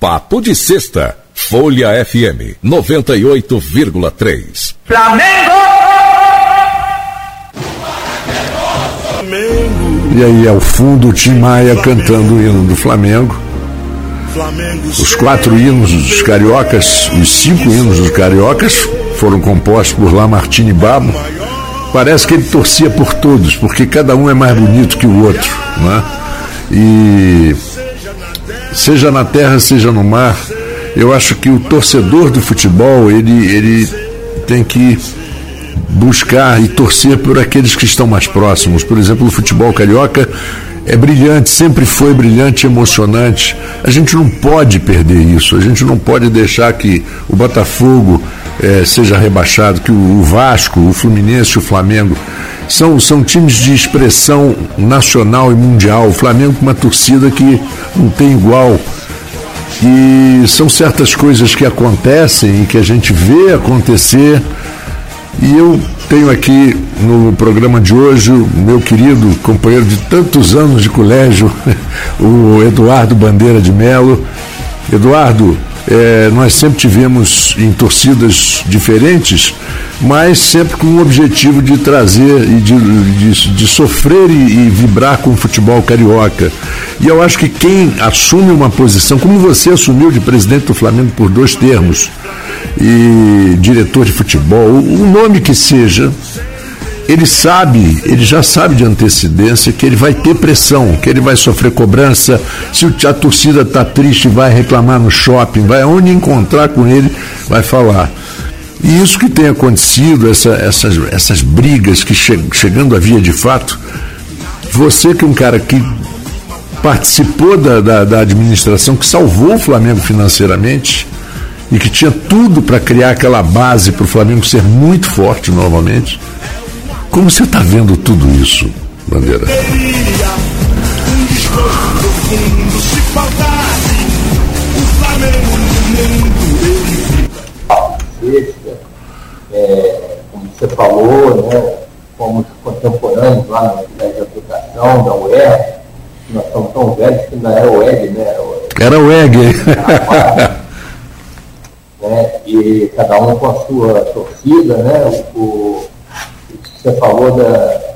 Papo de Sexta. Folha FM 98,3. Flamengo! E aí, ao fundo, o Tim Maia cantando o hino do Flamengo. Os quatro hinos dos cariocas, os cinco hinos dos cariocas, foram compostos por Lamartine Babo. Parece que ele torcia por todos, porque cada um é mais bonito que o outro. Né? E seja na terra, seja no mar, eu acho que o torcedor do futebol ele, ele tem que buscar e torcer por aqueles que estão mais próximos. Por exemplo, o futebol carioca é brilhante, sempre foi brilhante, emocionante. A gente não pode perder isso, a gente não pode deixar que o Botafogo é, seja rebaixado, que o Vasco, o Fluminense, o Flamengo são, são times de expressão nacional e mundial. O Flamengo com uma torcida que não tem igual. E são certas coisas que acontecem e que a gente vê acontecer. E eu tenho aqui no programa de hoje meu querido companheiro de tantos anos de colégio, o Eduardo Bandeira de Melo. Eduardo, é, nós sempre tivemos em torcidas diferentes, mas sempre com o objetivo de trazer e de, de, de sofrer e, e, vibrar com o futebol carioca. E eu acho que quem assume uma posição, como você assumiu de presidente do Flamengo por dois termos, e diretor de futebol, o nome que seja, ele sabe, ele já sabe de antecedência que ele vai ter pressão, que ele vai sofrer cobrança. Se a torcida está triste, vai reclamar no shopping, vai onde encontrar com ele, vai falar. E isso que tem acontecido, essa, essas, essas brigas que che, chegando à via de fato, você que é um cara que participou da, da, da administração, que salvou o Flamengo financeiramente e que tinha tudo para criar aquela base para o Flamengo ser muito forte novamente como você está vendo tudo isso, Bandeira? É, como você falou, né, fomos contemporâneos lá na Universidade de Aplicação, da UER, nós somos tão velhos que não era o EG, né? Era o EG. né, e cada um com a sua torcida, né? O, você falou da.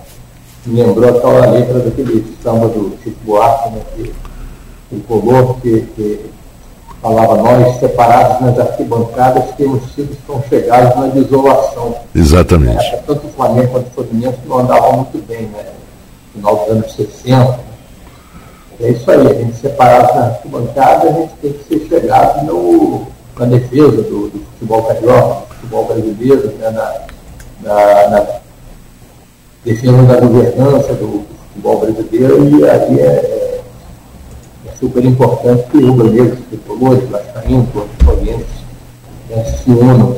Me lembrou aquela letra daquele samba do Chico Buarque, né, que, que colou, que, que falava nós separados nas arquibancadas temos sido tão chegados na desolação. Exatamente. É, tanto o Flamengo quanto o Fluminense não andavam muito bem, né? No final dos anos 60. É isso aí, a gente separado na arquibancada, a gente tem que ser chegado no, na defesa do, do futebol carioca, do futebol brasileiro, né? na, na, na defesa da governança do futebol brasileiro e aí é, é, super importante que o brasileiro, os tricolores, vascaínos, correspondentes né, se unam.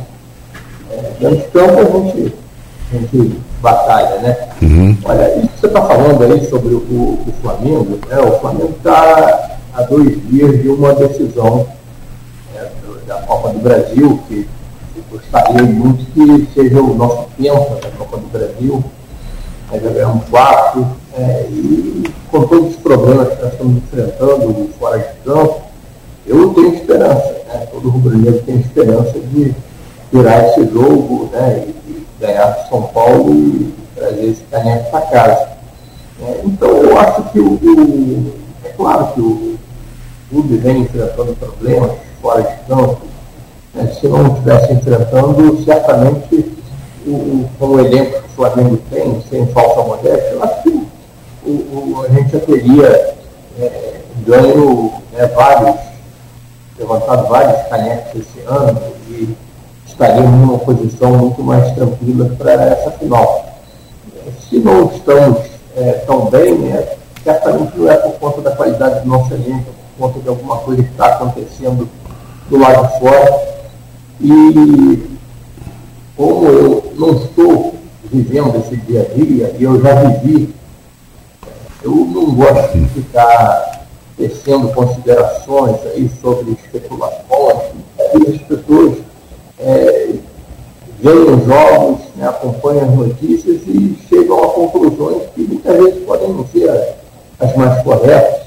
É, dentro de campo a gente, a gente batalha, né? Uhum. Olha, isso que você está falando aí sobre o, o Flamengo, né? o Flamengo está há dois dias de uma decisão né, da Copa do Brasil, que gostaria muito que seja o nosso tempo da Copa do Brasil, nós já ganhamos quatro, é, e com todos os problemas que nós estamos enfrentando fora de campo, eu tenho esperança, né? todo rubro-negro tem esperança de tirar esse jogo né? e, e ganhar São Paulo e trazer esse caneco para casa. É, então eu acho que o, o, é claro que o clube vem enfrentando problemas fora de campo, né? se não estivesse enfrentando, certamente o, o, com o elenco que o Flamengo tem, sem falsa modéstia, eu acho que o, o, a gente já teria é, ganho né, vários, levantado vários canecos esse ano e estaríamos numa posição muito mais tranquila para essa final. Se não estamos é, tão bem, né, certamente não é por conta da qualidade do nosso elenco, é por conta de alguma coisa que está acontecendo do lado de fora. E como eu não estou vivendo esse dia a dia, e eu já vivi, eu não gosto de ficar tecendo considerações aí sobre especulações, as pessoas é, veem os jogos, né, acompanham as notícias e chegam a conclusões que muitas vezes podem não ser as mais corretas.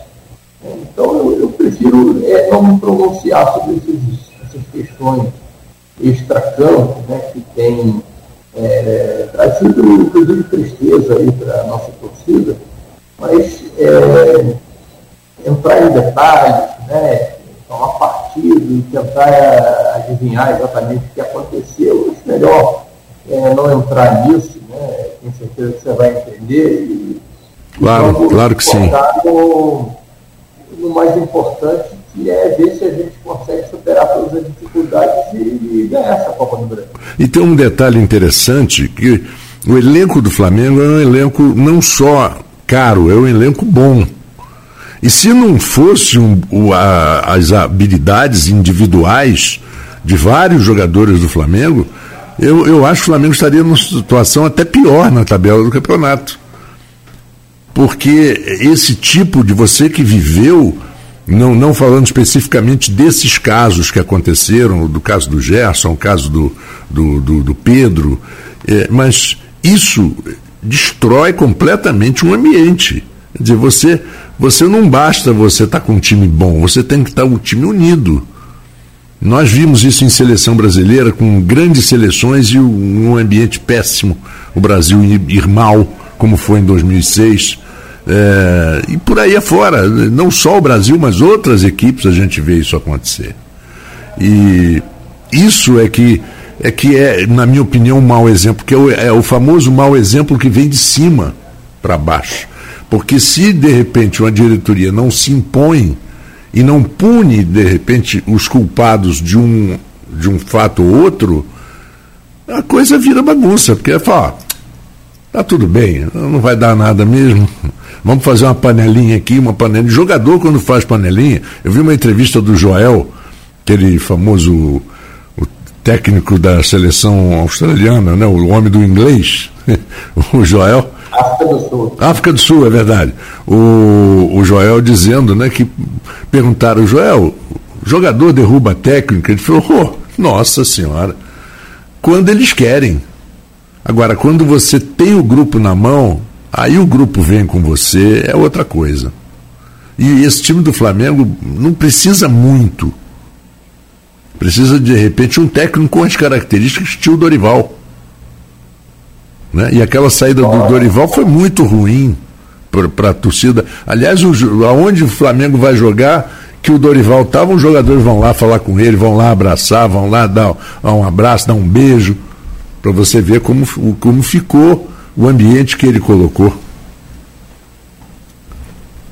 Então eu, eu prefiro é, não me pronunciar sobre essas questões extracampo, né, que tem é, trazido, inclusive, tristeza para a nossa torcida, mas é, entrar em detalhes, né, tomar partido e tentar adivinhar exatamente o que aconteceu, acho melhor é, não entrar nisso, né, tenho certeza que você vai entender. E, claro, claro que sim. No, no mais importante, que é ver se a gente consegue superar todas as dificuldades e, e ganhar essa Copa do Brasil. E tem um detalhe interessante, que o elenco do Flamengo é um elenco não só caro, é um elenco bom. E se não fosse um, o, a, as habilidades individuais de vários jogadores do Flamengo, eu, eu acho que o Flamengo estaria numa situação até pior na tabela do campeonato. Porque esse tipo de você que viveu, não, não falando especificamente desses casos que aconteceram, do caso do Gerson, o caso do, do, do, do Pedro, é, mas isso destrói completamente um ambiente. Quer dizer, você, você não basta você estar tá com um time bom, você tem que estar tá um time unido. Nós vimos isso em seleção brasileira, com grandes seleções e um ambiente péssimo. O Brasil ir mal, como foi em 2006. É, e por aí afora, não só o Brasil, mas outras equipes a gente vê isso acontecer. E isso é que é, que é na minha opinião, um mau exemplo, que é o, é o famoso mau exemplo que vem de cima para baixo. Porque se de repente uma diretoria não se impõe e não pune, de repente, os culpados de um, de um fato ou outro, a coisa vira bagunça, porque fala, tá tudo bem, não vai dar nada mesmo. Vamos fazer uma panelinha aqui, uma panelinha. Jogador, quando faz panelinha, eu vi uma entrevista do Joel, aquele famoso o técnico da seleção australiana, né, o homem do inglês, o Joel. África do Sul. África do Sul, é verdade. O, o Joel dizendo, né, que perguntaram, Joel, jogador derruba técnica? Ele falou, oh, nossa senhora, quando eles querem. Agora, quando você tem o grupo na mão, aí o grupo vem com você, é outra coisa. E esse time do Flamengo não precisa muito. Precisa, de repente, um técnico com as características estilo Dorival. Né? E aquela saída do Dorival foi muito ruim para a torcida. Aliás, o, aonde o Flamengo vai jogar, que o Dorival estava, os jogadores vão lá falar com ele, vão lá abraçar, vão lá dar um abraço, dar um beijo, para você ver como, como ficou o ambiente que ele colocou.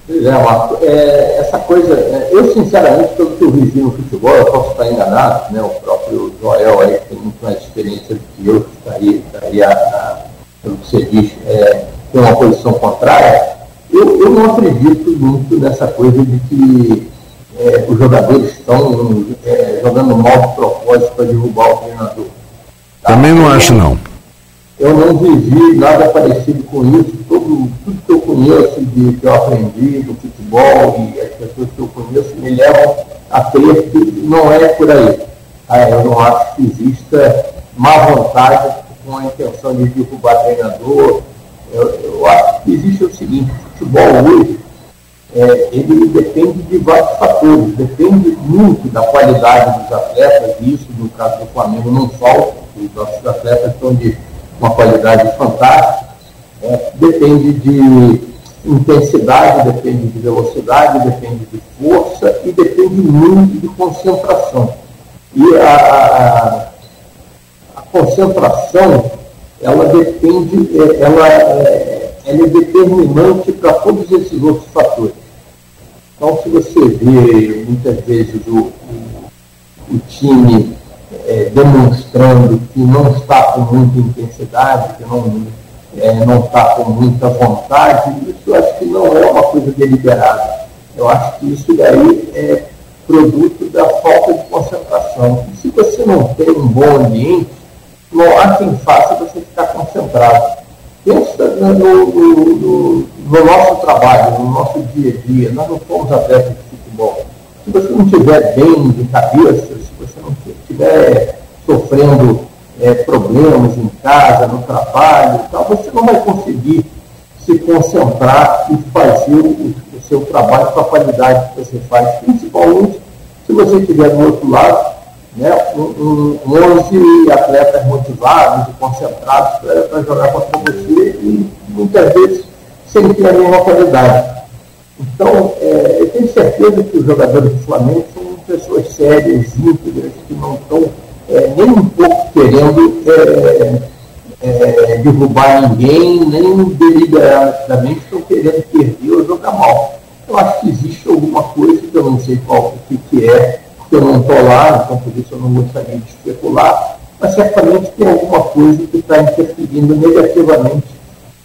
Pois é, Marco. É, essa coisa, é, eu sinceramente, pelo que eu vivi no futebol, eu posso estar enganado, né? O próprio Joel aí tem muito mais experiência do que eu, que estaria, estaria pelo que você diz, é, tem uma posição contrária. Eu, eu não acredito muito nessa coisa de que é, os jogadores estão é, jogando mal de propósito para derrubar o treinador. Tá? Também não acho não eu não vivi nada parecido com isso. Todo, tudo que eu conheço, de, que eu aprendi do futebol e as pessoas que eu conheço me levam a crer que não é por aí. Ah, eu não acho que exista má vontade com a intenção de derrubar treinador. Eu, eu acho que existe o seguinte, o futebol hoje, é, ele depende de vários fatores, depende muito da qualidade dos atletas, e isso no caso do Flamengo não falta, os nossos atletas estão de uma qualidade fantástica, é, depende de intensidade, depende de velocidade, depende de força e depende muito de concentração. E a, a, a concentração, ela depende, é, ela, é, ela é determinante para todos esses outros fatores. Então, se você vê muitas vezes o, o, o time é, demonstrando que não está com muita intensidade, que não é, não está com muita vontade, isso acho que não é uma coisa deliberada. Eu acho que isso daí é produto da falta de concentração. E se você não tem um bom ambiente, não há quem faça você ficar concentrado. Pensa no, no, no, no nosso trabalho, no nosso dia a dia. Nós não somos atletas de futebol. Se você não estiver bem de cabeça, estiver sofrendo é, problemas em casa, no trabalho, tal, você não vai conseguir se concentrar e fazer o, o seu trabalho com a qualidade que você faz, principalmente se você tiver do outro lado né, um, um, 11 atletas motivados e concentrados para jogar contra você e muitas vezes sem ter a mesma qualidade. Então, é, eu tenho certeza que os jogadores do Flamengo são pessoas sérias, íntegras, que não estão é, nem um pouco querendo é, é, derrubar ninguém, nem deliberadamente estão querendo perder ou jogar mal. Eu acho que existe alguma coisa que eu não sei qual o que, é, porque eu não estou lá, então por isso eu não gostaria de especular, mas certamente tem alguma coisa que está interferindo negativamente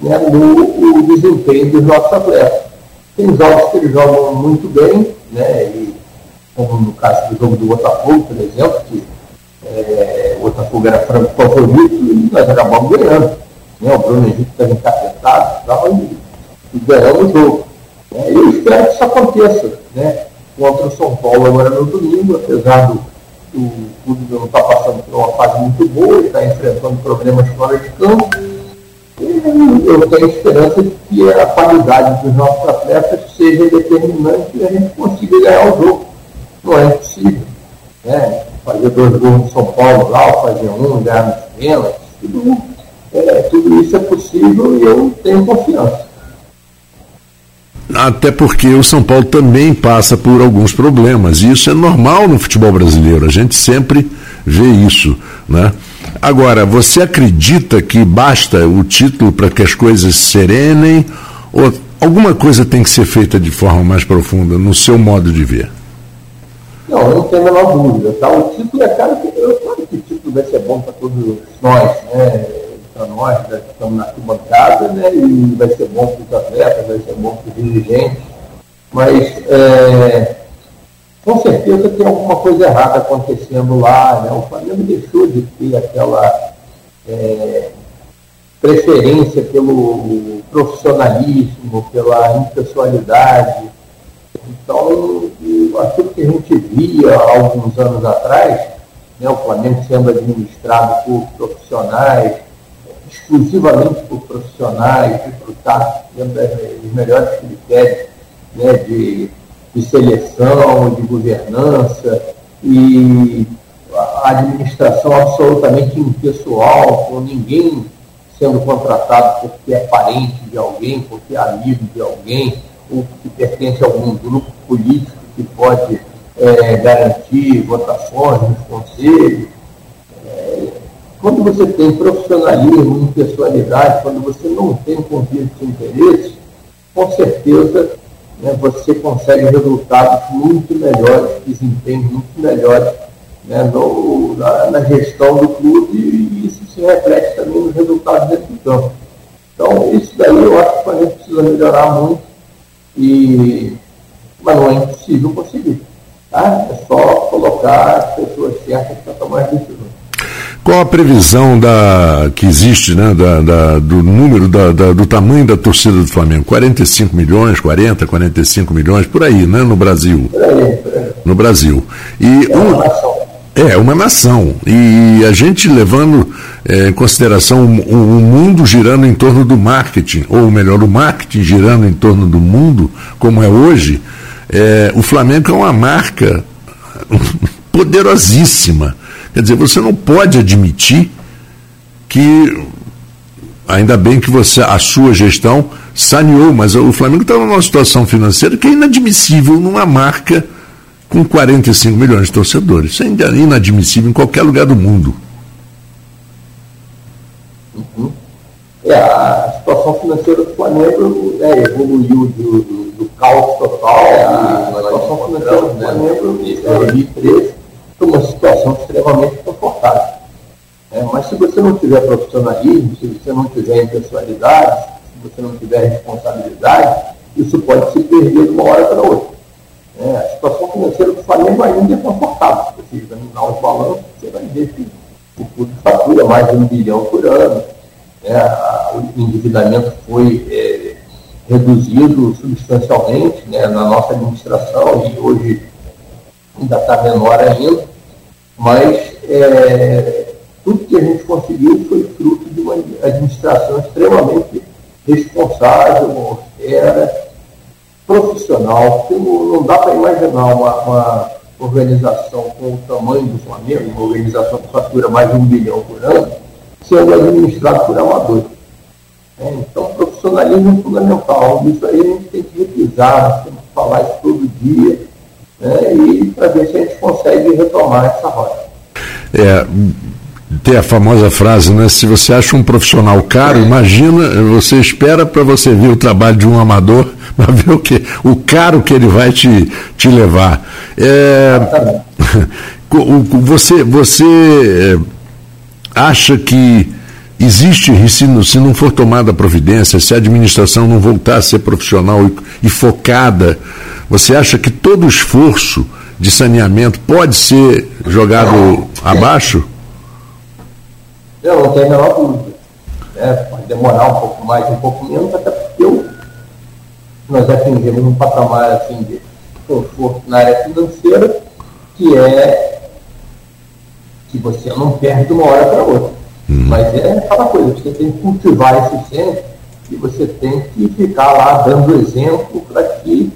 né, no, no, desempenho dos nossos atletas. Tem jogos que eles jogam muito bem, né, e, como no caso do jogo do Botafogo, por exemplo, que é, o Botafogo era franco favorito e nós acabamos ganhando. Né? O Bruno Henrique estava encapetado tal, e, e ganhamos o jogo. Né? Eu espero que isso aconteça né? contra o São Paulo agora no domingo, apesar do, clube não estar tá passando por uma fase muito boa, está enfrentando problemas fora de campo. Eu tenho esperança de que a qualidade dos nossos atletas seja determinante e a gente consiga ganhar o jogo. Não é impossível. Né? Fazer dois gols no São Paulo lá, fazer um, ganhar nos pênaltis, tudo, é, tudo isso é possível e eu tenho confiança. Até porque o São Paulo também passa por alguns problemas, e isso é normal no futebol brasileiro, a gente sempre vê isso. Né? Agora, você acredita que basta o título para que as coisas serenem, ou alguma coisa tem que ser feita de forma mais profunda, no seu modo de ver? Não, eu não tenho a menor dúvida. Tá? O título é claro que, eu, claro que o título vai ser bom para todos nós, né? para nós que estamos na arquibancada, né? e vai ser bom para os atletas, vai ser bom para os dirigentes, mas é, com certeza tem alguma coisa errada acontecendo lá. Né? O Flamengo deixou de ter aquela é, preferência pelo profissionalismo, pela impessoalidade. Então, aquilo que a gente via alguns anos atrás, né, o Flamengo sendo administrado por profissionais, exclusivamente por profissionais, recrutados dentro dos melhores critérios né, de, de seleção, de governança, e administração absolutamente impessoal, com ninguém sendo contratado porque é parente de alguém, porque é amigo de alguém, ou que pertence a algum grupo político que pode é, garantir votações nos conselhos. É, quando você tem profissionalismo, impessoalidade, quando você não tem conflito de interesse, com certeza né, você consegue resultados muito melhores, desempenhos muito melhores né, no, na, na, gestão do clube e isso se reflete também nos resultados dentro do campo. Então, isso daí eu acho que a gente precisa melhorar muito e mas não é impossível conseguir. Tá? É só colocar as pessoas certas para tomar as decisões. Qual a previsão da, que existe né, da, da do número, da, da, do tamanho da torcida do Flamengo? 45 milhões, 40, 45 milhões, por aí, né, no Brasil? No Brasil. E é uma nação. É, uma nação. E a gente levando é, em consideração o, o, mundo girando em torno do marketing, ou melhor, o marketing girando em torno do mundo, como é hoje, é, o Flamengo é uma marca poderosíssima. Quer dizer, você não pode admitir que, ainda bem que você, a sua gestão saneou, mas o Flamengo está numa situação financeira que é inadmissível numa marca com 45 milhões de torcedores. Isso é inadmissível em qualquer lugar do mundo. Uhum. É, a situação financeira do Flamengo é, evoluiu do, do do caos total, é, a, situação financeira do Flamengo em 2013 foi uma situação extremamente confortável. É, mas se você não tiver profissionalismo, se você não tiver impessoalidade, se você não tiver responsabilidade, isso pode se perder de uma hora para outra. É, a situação financeira do Flamengo ainda é confortável. Se você examinar os balanços, você vai ver que o clube fatura mais de um bilhão por ano. É, a, o endividamento foi é, reduzido substancialmente né, na nossa administração e hoje ainda está menor ainda, mas é, tudo que a gente conseguiu foi fruto de uma administração extremamente responsável, austera, profissional, não, não dá para imaginar uma, uma, organização com o tamanho do Flamengo, uma organização que fatura mais de um bilhão por ano, sendo administrado por amadores. É, então, profissionalismo é fundamental. Isso aí a gente tem que revisar, temos que falar isso todo dia, né, e para ver se a gente consegue retomar essa rota. É, tem a famosa frase, né? Se você acha um profissional caro, imagina, você espera para você ver o trabalho de um amador, para ver o que, o caro que ele vai te, te levar. É, você, você é, acha que existe, se não, se não for tomada providência, se a administração não voltar a ser profissional e, e focada, você acha que todo esforço de saneamento pode ser jogado abaixo? Eu não tenho a menor dúvida. Né? Pode demorar um pouco mais, um pouco menos, até porque eu, nós atingimos um patamar assim, de conforto na área financeira que é que você não perde de uma hora para outra. Uhum. Mas é aquela coisa, você tem que cultivar esse centro e você tem que ficar lá dando exemplo para que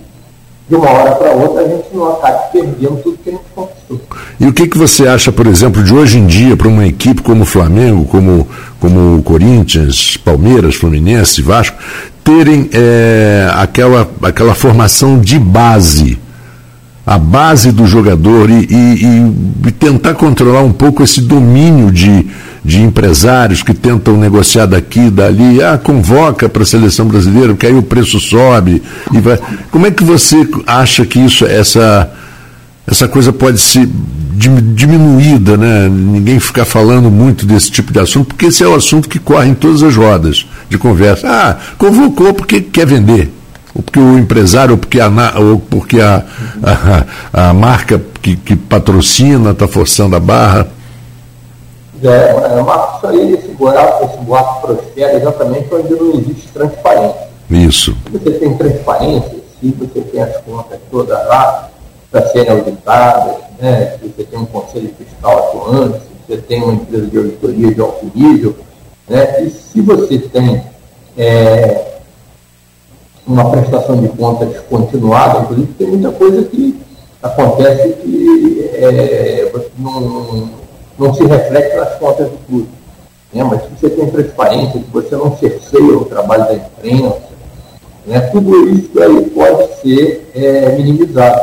de uma hora para outra a gente não acabe perdendo tudo que a gente conquistou. E o que, que você acha, por exemplo, de hoje em dia, para uma equipe como o Flamengo, como, como o Corinthians, Palmeiras, Fluminense, Vasco, terem é, aquela, aquela formação de base? A base do jogador e, e, e, tentar controlar um pouco esse domínio de, de empresários que tentam negociar daqui, dali, ah, convoca para a seleção brasileira, porque aí o preço sobe. E vai. Como é que você acha que isso, essa, essa coisa pode ser diminuída, né? Ninguém ficar falando muito desse tipo de assunto, porque esse é o assunto que corre em todas as rodas de conversa. Ah, convocou porque quer vender ou porque o empresário, ou porque a, ou porque a, a, a marca que, que patrocina está forçando a barra? É, é Marcos, isso aí, esse boato, esse boato prospera exatamente onde não existe transparência. Isso. Se você tem transparência, se você tem as contas todas lá para serem auditadas, né, se você tem um conselho fiscal atuante, se você tem uma empresa de auditoria de alto nível, né, e se você tem é, uma prestação de contas continuada, inclusive tem muita coisa que acontece que é, não, não se reflete nas contas do clube. Né? Mas se você tem transparência, se você não cerceia o trabalho da imprensa, né? tudo isso aí pode ser é, minimizado.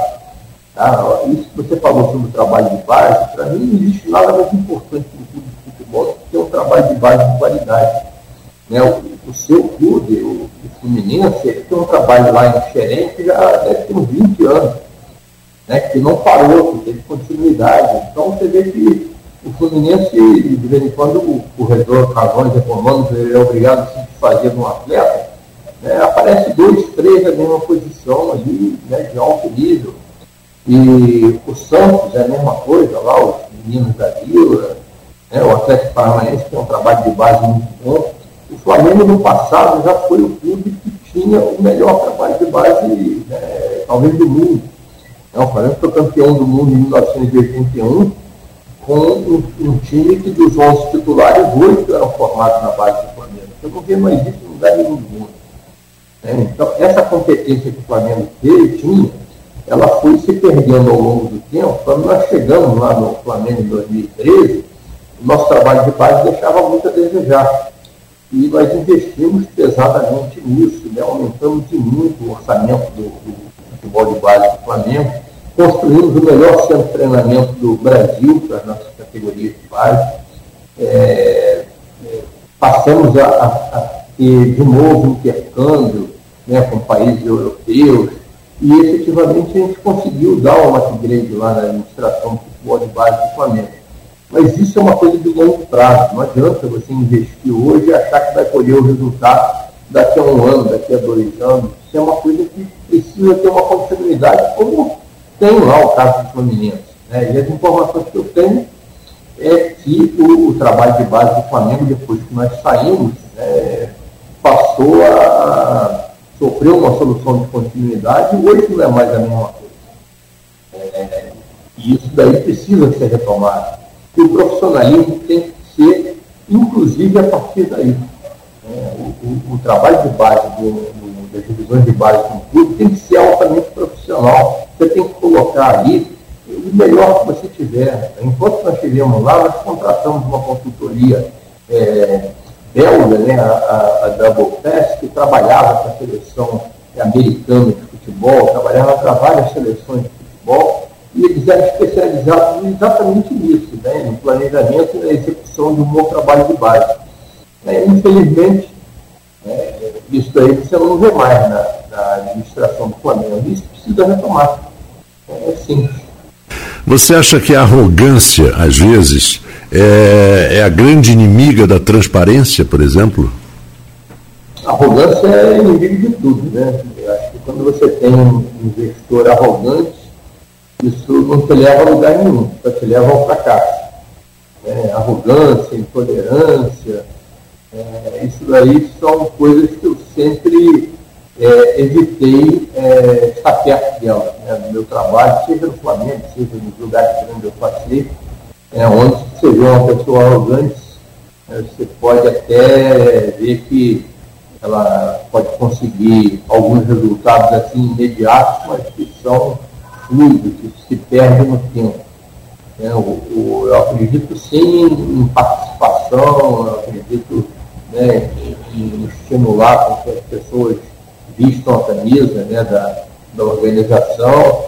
Tá? Isso que você falou sobre o trabalho de base, para mim não existe nada mais importante para o clube de futebol do que ter um trabalho de base de qualidade. Né? O, o seu clube, o, Fluminense, ele tem um trabalho lá em Xerém que já deve ter uns 20 anos, né, que não parou, que teve continuidade. Então você vê que o Fluminense, de vez em quando, o corredor, razões econômicas, ele é obrigado a se desfazer de um atleta, né, aparece dois, três na mesma posição ali, né, de alto nível. E o Santos é a mesma coisa, lá, os meninos da Vila, né, o Atlético Paranaense tem um trabalho de base muito bom. O Flamengo no passado já foi o clube que tinha o melhor trabalho de base, né, talvez do mundo. Não, o Flamengo foi campeão do mundo em 1981 com um, um, time que dos 11 titulares, oito eram formados na base do Flamengo. Eu não vi mais isso em lugar nenhum do mundo. Né? Então, essa competência que o Flamengo teve, tinha, ela foi se perdendo ao longo do tempo. Quando nós chegamos lá no Flamengo em 2013, o nosso trabalho de base deixava muito a desejar e nós investimos pesadamente nisso, né? aumentamos de muito o orçamento do, do futebol de base do Flamengo, construímos o melhor centro de treinamento do Brasil para as nossas categorias de base, é, é, passamos a, a, a, ter de novo intercâmbio né, com países europeus, e efetivamente a gente conseguiu dar uma upgrade lá na administração do futebol de base do Flamengo. Mas isso é uma coisa de longo prazo. Não adianta você investir hoje e achar que vai colher o resultado daqui a um ano, daqui a dois anos. Isso é uma coisa que precisa ter uma continuidade, como tem lá o caso do Fluminense. Né? E as informações que eu tenho é que o, o trabalho de base do Flamengo, depois que nós saímos, é, passou a sofrer uma solução de continuidade e hoje não é mais a mesma coisa. É, e isso daí precisa ser retomado que o profissionalismo tem que ser, inclusive, a partir daí. É, o, o, o, trabalho de base do, do, das divisões de base um clube tem que ser altamente profissional. Você tem que colocar ali o melhor que você tiver. Enquanto nós estivemos lá, nós contratamos uma consultoria é, belga, né, a, a Double Pass, que trabalhava com a seleção americana de futebol, trabalhava para várias seleções de futebol, e eles eram especializados exatamente nisso, né, no planejamento e na execução de um bom trabalho de base. É, infelizmente, é, isso aí você não vê mais na, na administração do Flamengo. Isso precisa retomar. É simples. Você acha que a arrogância, às vezes, é, é, a grande inimiga da transparência, por exemplo? A arrogância é inimigo de tudo, né? Eu acho que quando você tem um investidor arrogante, isso não te leva a lugar nenhum, só te leva ao fracasso. É, arrogância, intolerância, é, isso daí são coisas que eu sempre é, evitei é, estar perto dela, né, no meu trabalho, seja no Flamengo, seja nos lugares onde eu passei, é, onde você vê uma pessoa arrogante, é, você pode até ver que ela pode conseguir alguns resultados assim imediatos, mas que são fluidos, que se perdem no tempo. É, o, o, eu acredito sim em participação, eu acredito né, em, estimular com que as pessoas vistam a camisa né, da, da organização.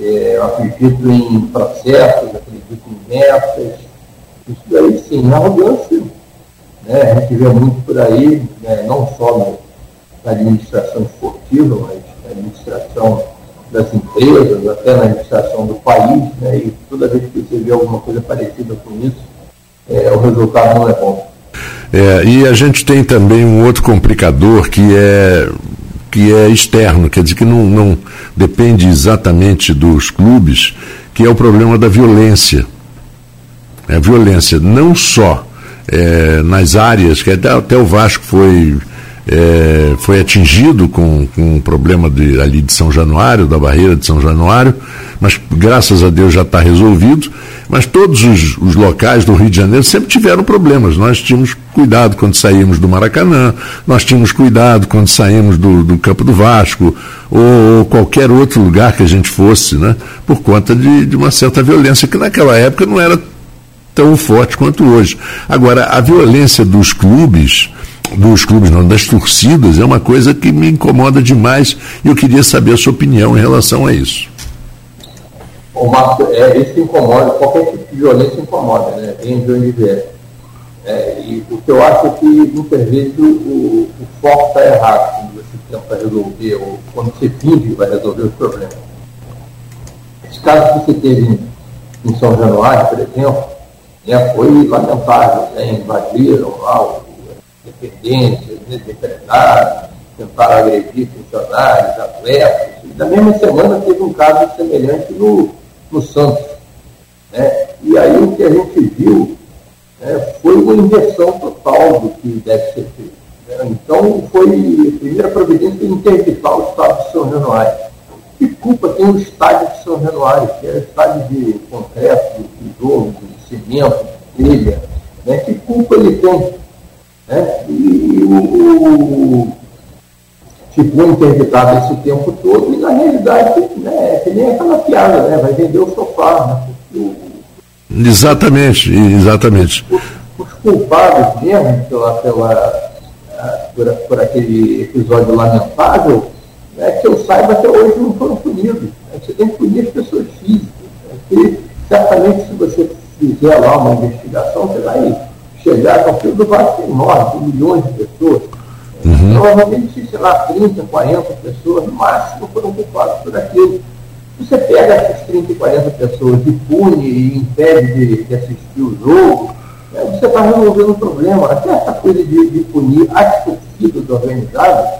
É, eu acredito em processos, acredito em metas. Isso daí sim, arrogância. Né, a gente vê muito por aí, né, não só no, na administração esportiva, mas na administração das empresas, até na administração do país, né, e toda vez que você vê alguma coisa parecida com isso, é, o resultado não é bom. É, e a gente tem também um outro complicador que é que é externo, quer dizer que não, não depende exatamente dos clubes, que é o problema da violência. É a violência não só é, nas áreas, que até, até o Vasco foi, é, foi atingido com, com um problema de, ali de São Januário, da barreira de São Januário, mas graças a Deus já está resolvido. Mas todos os, os, locais do Rio de Janeiro sempre tiveram problemas. Nós tínhamos cuidado quando saímos do Maracanã, nós tínhamos cuidado quando saímos do, do Campo do Vasco, ou qualquer outro lugar que a gente fosse, né? por conta de, de uma certa violência, que naquela época não era tão forte quanto hoje. Agora, a violência dos clubes, dos clubes não, das torcidas, é uma coisa que me incomoda demais e eu queria saber a sua opinião em relação a isso uma, é, isso incomoda, qualquer tipo de violência incomoda, né? Vem de onde vier. É, e o que eu acho é que muitas vezes o, o, o foco está errado quando você tenta resolver, ou quando você finge vai resolver os problemas. Esse caso que você teve em, em São Januário, por exemplo, né, foi lamentável, né? invadiram lá o dependências, depredaram, tentaram agredir funcionários, atletas. Na mesma semana teve um caso semelhante no, no Santos. Né? E aí o que a gente viu né, foi uma inversão total do que deve ser feito. Né? Então foi a primeira providência interditar o estado de São Januário. Que culpa tem o estádio de São Januário, que é estádio de concreto, de tijolo, de cimento, de telha. Né? Que culpa ele tem? Né? E o, o ficou interditado esse tempo todo e, na realidade, né, é que nem aquela piada, né? Vai vender o sofá, né? O, exatamente, exatamente. Os, os, culpados mesmo pela, pela, por, por, aquele episódio lamentável, né, que eu saiba até hoje não foram punidos. Né? Você tem que punir as pessoas físicas. Né? Porque, certamente, se você fizer lá uma investigação, você vai chegar ao fio do Vasco enorme, com milhões de pessoas Uhum. Provavelmente, sei lá, 30, 40 pessoas no máximo foram culpadas por aquilo. Você pega essas 30, 40 pessoas e pune e impede de, de assistir o jogo, né, você está resolvendo o problema. Até essa coisa de, de punir as torcidas organizadas,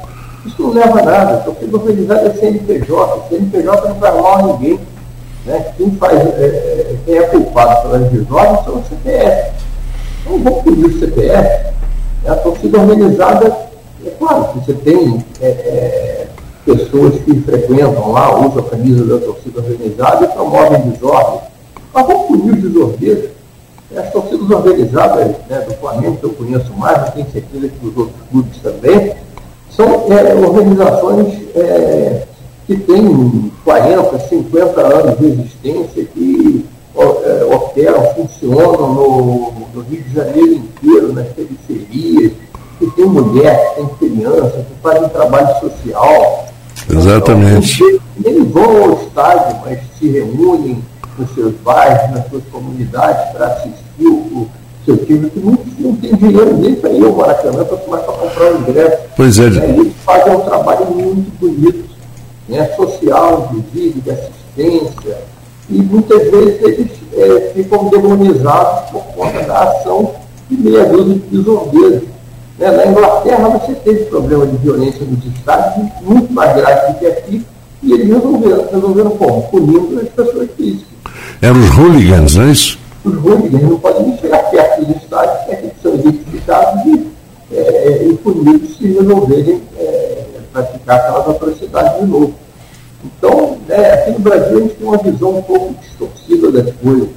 isso não leva a nada. A torcida organizada é CNPJ, CNPJ não faz mal a ninguém. Né? Quem, faz, é, é quem é culpado pelas desordens são os CPF. Então vamos punir o CPF. A torcida organizada é claro que você tem é, é, pessoas que frequentam lá, usam a camisa da torcida organizada e promovem desordem. Mas vamos punir os desordeiros. As torcidas organizadas né, do Flamengo, que eu conheço mais, mas tenho certeza que os outros clubes também, São é, organizações é, que têm 40, 50 anos de existência, que é, operam, funcionam no, no, Rio de Janeiro inteiro, nas periferias, que tem mulher, que tem criança, que fazem trabalho social. Exatamente. Então, nem vão ao estádio, mas se reúnem nos seus bairros, nas suas comunidades, para assistir o seu time, que não, não tem dinheiro nem para ir ao Maracanã para começar a comprar o ingresso. Pois é. é eles fazem um trabalho muito bonito, né, social, inclusive, de assistência, e muitas vezes eles é, ficam demonizados por conta da ação de meia dúzia de desordeiro. Né? Na Inglaterra você teve problema de violência nos estádios muito mais grave do que aqui, e eles resolveram, resolveram como? Punindo as pessoas físicas. Eram os hooligans, não é isso? Os hooligans não podem nem chegar perto dos estádios, porque eles são identificados e, é, e punidos se resolverem é, praticar aquelas atrocidades de novo. Então, né, aqui no Brasil a gente tem uma visão um pouco distorcida das coisas.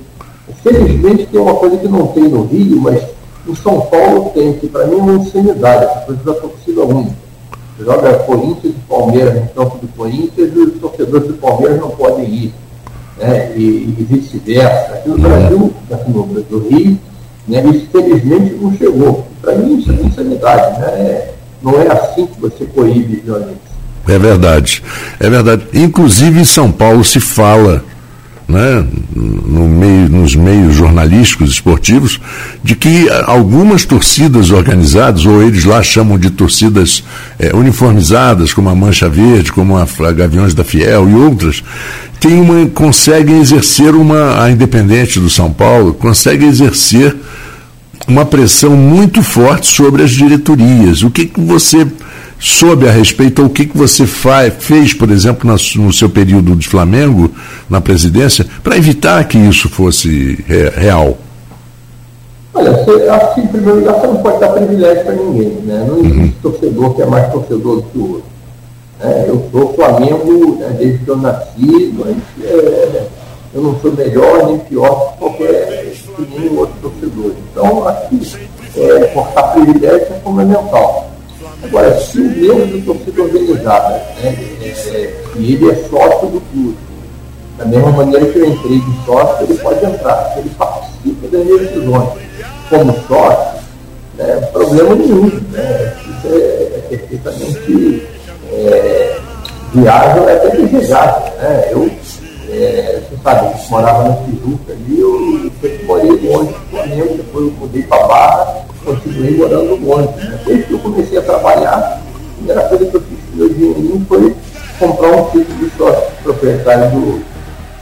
Felizmente tem uma coisa que não tem no Rio, mas em São Paulo tem, que para mim é uma insanidade, essa coisa da torcida única. Você joga Corinthians e Palmeiras no campo do Corinthians e os torcedores do Palmeiras não podem ir. Né? E, e vice-versa. Aqui no Brasil, aqui no, no Rio, né, isso felizmente não chegou. Para mim isso é insanidade. Né? Não é assim que você coíbe violência. É verdade, é verdade. Inclusive em São Paulo se fala, né, no meio, nos meios jornalísticos esportivos, de que algumas torcidas organizadas, ou eles lá chamam de torcidas é, uniformizadas, como a Mancha Verde, como a, a Gaviões da Fiel e outras, tem uma, conseguem exercer uma, a Independente do São Paulo, consegue exercer uma pressão muito forte sobre as diretorias. O que, que você soube a respeito, ou o que, que você faz, fez, por exemplo, no seu período de Flamengo, na presidência, para evitar que isso fosse real? Olha, você, acho que em primeiro lugar você não pode dar privilégio para ninguém. Né? Não existe uhum. torcedor que é mais torcedor do que o outro. É, eu sou Flamengo né, desde que eu nasci, mas é, eu não sou melhor nem pior que qualquer que nenhum outro torcedor. Então, acho que é, cortar privilégio é fundamental. Agora, se o membro da torcida organizada, né, é, e ele é sócio do clube, da mesma maneira que eu entrei de sócio, ele pode entrar, ele participa das decisões como sócio, né, problema nenhum. Né, isso é, é perfeitamente é, viável, é até desejável. Né, eu, é, você sabe, eu morava na Tijuca ali, eu sempre morei longe do Flamengo, depois eu mudei para Barra, continuei morando no. Né? Desde que eu comecei a trabalhar, a primeira coisa que eu fiz com meu dinheirinho foi comprar um título de sócio proprietário do,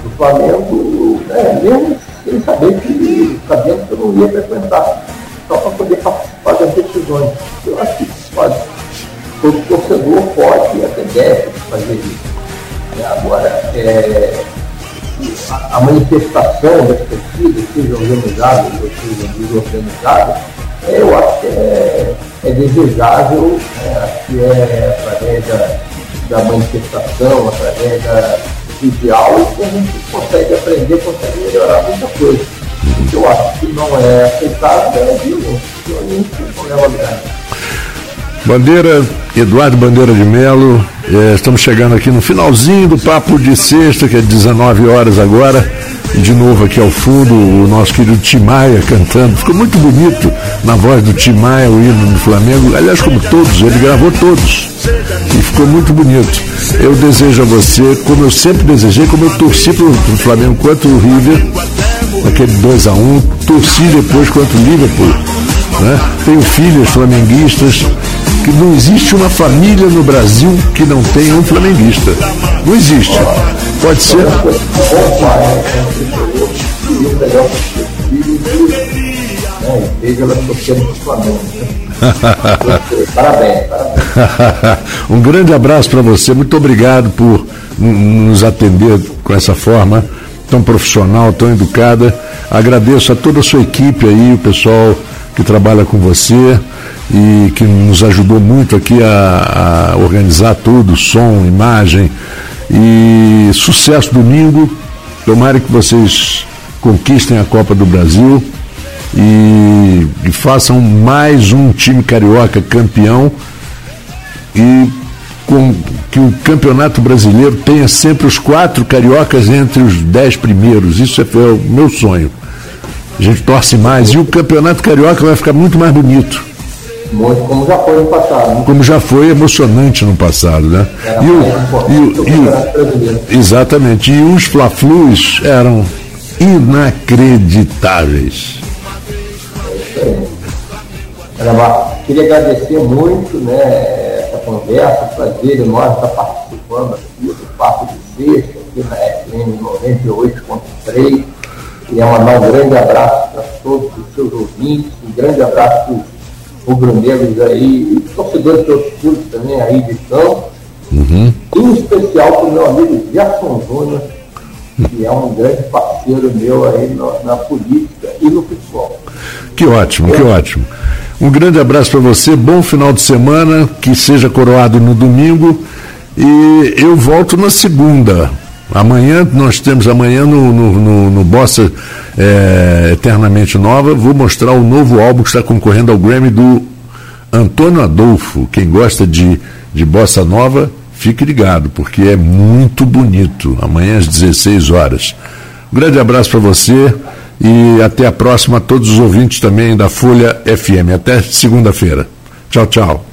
do Flamengo, né? mesmo sem saber que, sabendo que eu não ia frequentar, só para poder participar das decisões. Eu acho que pode, todo torcedor pode até deve fazer isso. Agora, é, a, manifestação das torcidas, seja organizada ou seja desorganizada, é, eu acho que é, é desejável, né, acho que é através da, da manifestação, através da, do diálogo, que a gente consegue aprender, consegue melhorar muita coisa. O que eu acho que não é aceitável é violência. Violência não leva a lugar. Bandeira, Eduardo Bandeira de Melo, é, estamos chegando aqui no finalzinho do papo de sexta, que é 19 horas agora. E de novo aqui ao fundo o nosso querido Timaya cantando. Ficou muito bonito na voz do Timaya, o hino do Flamengo. Aliás, como todos, ele gravou todos. E ficou muito bonito. Eu desejo a você, como eu sempre desejei, como eu torci para o Flamengo quanto o River, aquele 2x1, um, torci depois quanto o Liverpool. Né? Tenho filhas flamenguistas, que não existe uma família no Brasil que não tenha um flamenguista. Não existe. Pode ser. parabéns, um grande abraço para você. Muito obrigado por nos atender com essa forma tão profissional, tão educada. Agradeço a toda a sua equipe aí, o pessoal que trabalha com você e que nos ajudou muito aqui a, a organizar tudo, som, imagem. E sucesso domingo. Tomara que vocês conquistem a Copa do Brasil e, e façam mais um time carioca campeão e com que o campeonato brasileiro tenha sempre os quatro cariocas entre os dez primeiros. Isso é, é o meu sonho. A gente torce mais. E o campeonato carioca vai ficar muito mais bonito. Muito, como já foi no passado. Né? Como já foi emocionante no passado, né? Era e o, e e exatamente. E os Fla-Flus eram inacreditáveis. É aí. queria agradecer muito né, essa conversa, o prazer nós estar participando aqui do Papo de Sexta, aqui na FM 98.3. Queria mandar um grande abraço para todos os seus ouvintes, um grande abraço para os rubro-negros aí, e torcedores de outros clubes também aí de campo. Uhum. Em especial para o meu amigo Gerson Júnior, que é um grande parceiro meu aí na, na política e no futebol. Que ótimo, é. que ótimo. Um grande abraço para você, bom final de semana, que seja coroado no domingo e eu volto na segunda. Amanhã, nós temos amanhã no, no, no, no Bossa é, Eternamente Nova, vou mostrar o novo álbum que está concorrendo ao Grammy do Antônio Adolfo. Quem gosta de, de Bossa Nova, fique ligado, porque é muito bonito. Amanhã às 16 horas. Um grande abraço para você e até a próxima a todos os ouvintes também da Folha FM. Até segunda-feira. Tchau, tchau.